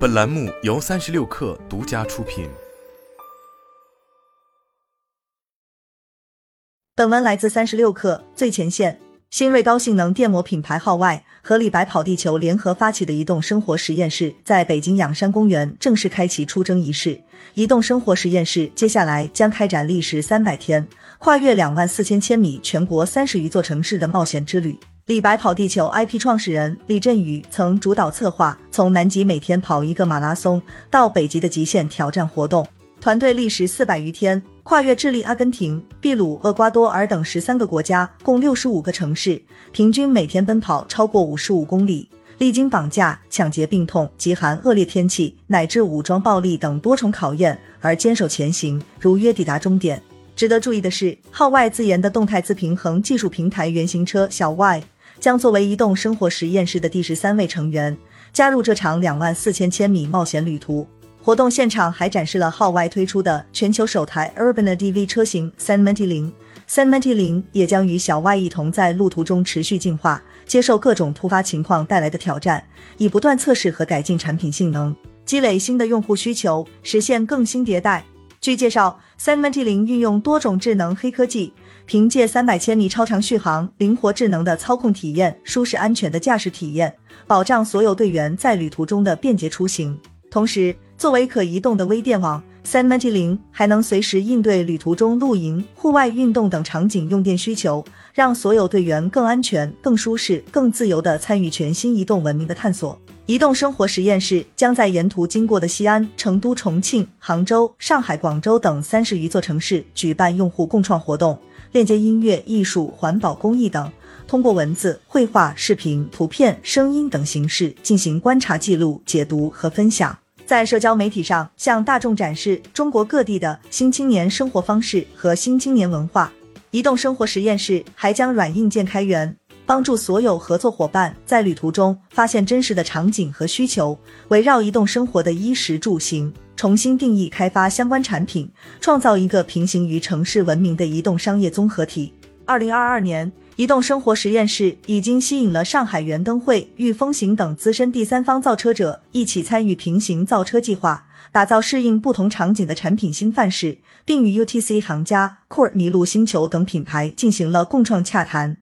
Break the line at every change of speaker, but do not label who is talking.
本栏目由三十六氪独家出品。
本文来自三十六氪最前线。新锐高性能电摩品牌号外和李白跑地球联合发起的移动生活实验室，在北京仰山公园正式开启出征仪式。移动生活实验室接下来将开展历时三百天、跨越两万四千千米、全国三十余座城市的冒险之旅。李白跑地球 IP 创始人李振宇曾主导策划，从南极每天跑一个马拉松到北极的极限挑战活动。团队历时四百余天，跨越智利、阿根廷、秘鲁、厄瓜多尔等十三个国家，共六十五个城市，平均每天奔跑超过五十五公里。历经绑架、抢劫、病痛、极寒、恶劣天气乃至武装暴力等多重考验，而坚守前行，如约抵达终点。值得注意的是，号外自研的动态自平衡技术平台原型车小 Y 将作为移动生活实验室的第十三位成员，加入这场两万四千千米冒险旅途。活动现场还展示了号外推出的全球首台 Urban DV 车型 Sandmenti 零，Sandmenti 零也将与小 Y 一同在路途中持续进化，接受各种突发情况带来的挑战，以不断测试和改进产品性能，积累新的用户需求，实现更新迭代。据介绍，Sandmenti 零运用多种智能黑科技，凭借三百千米超长续航、灵活智能的操控体验、舒适安全的驾驶体验，保障所有队员在旅途中的便捷出行。同时，作为可移动的微电网，Sandmenti 零还能随时应对旅途中露营、户外运动等场景用电需求，让所有队员更安全、更舒适、更自由地参与全新移动文明的探索。移动生活实验室将在沿途经过的西安、成都、重庆、杭州、上海、广州等三十余座城市举办用户共创活动，链接音乐、艺术、环保、公益等，通过文字、绘画、视频、图片、声音等形式进行观察、记录、解读和分享。在社交媒体上向大众展示中国各地的新青年生活方式和新青年文化。移动生活实验室还将软硬件开源，帮助所有合作伙伴在旅途中发现真实的场景和需求，围绕移动生活的衣食住行，重新定义开发相关产品，创造一个平行于城市文明的移动商业综合体。二零二二年。移动生活实验室已经吸引了上海圆灯会、御风行等资深第三方造车者一起参与平行造车计划，打造适应不同场景的产品新范式，并与 UTC 行家、Core、麋鹿星球等品牌进行了共创洽谈。